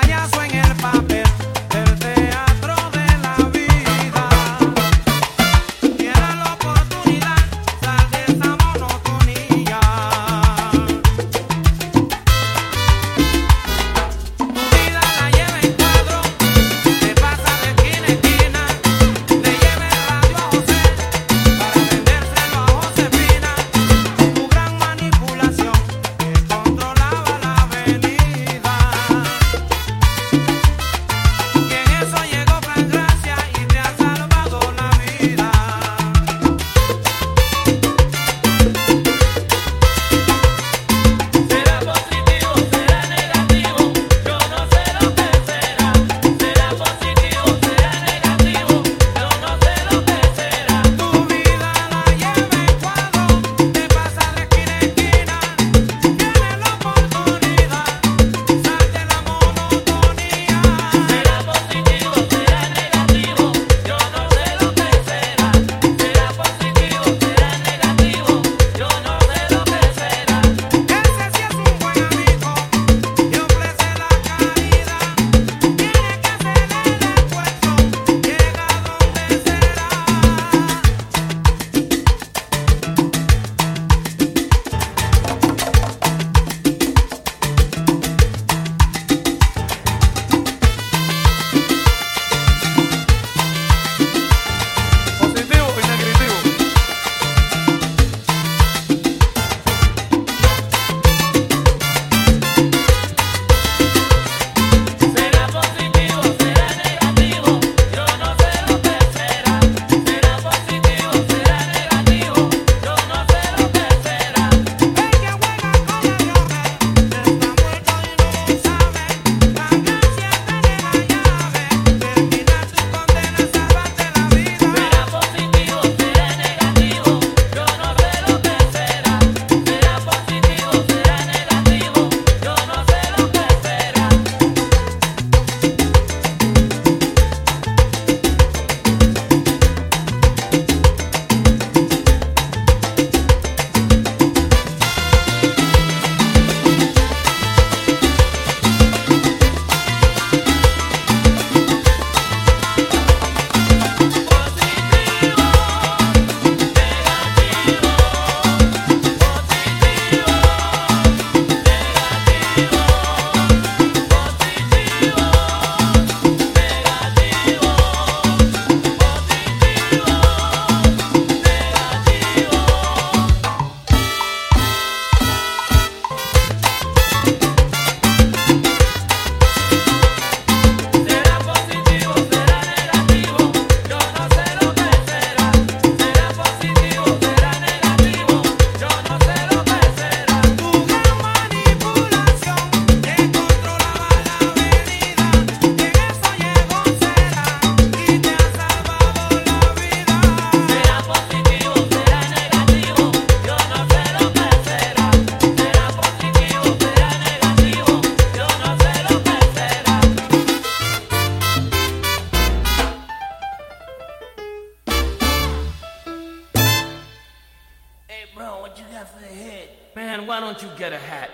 payaso en el papel. Hey, bro, what you got for the head? Man, why don't you get a hat?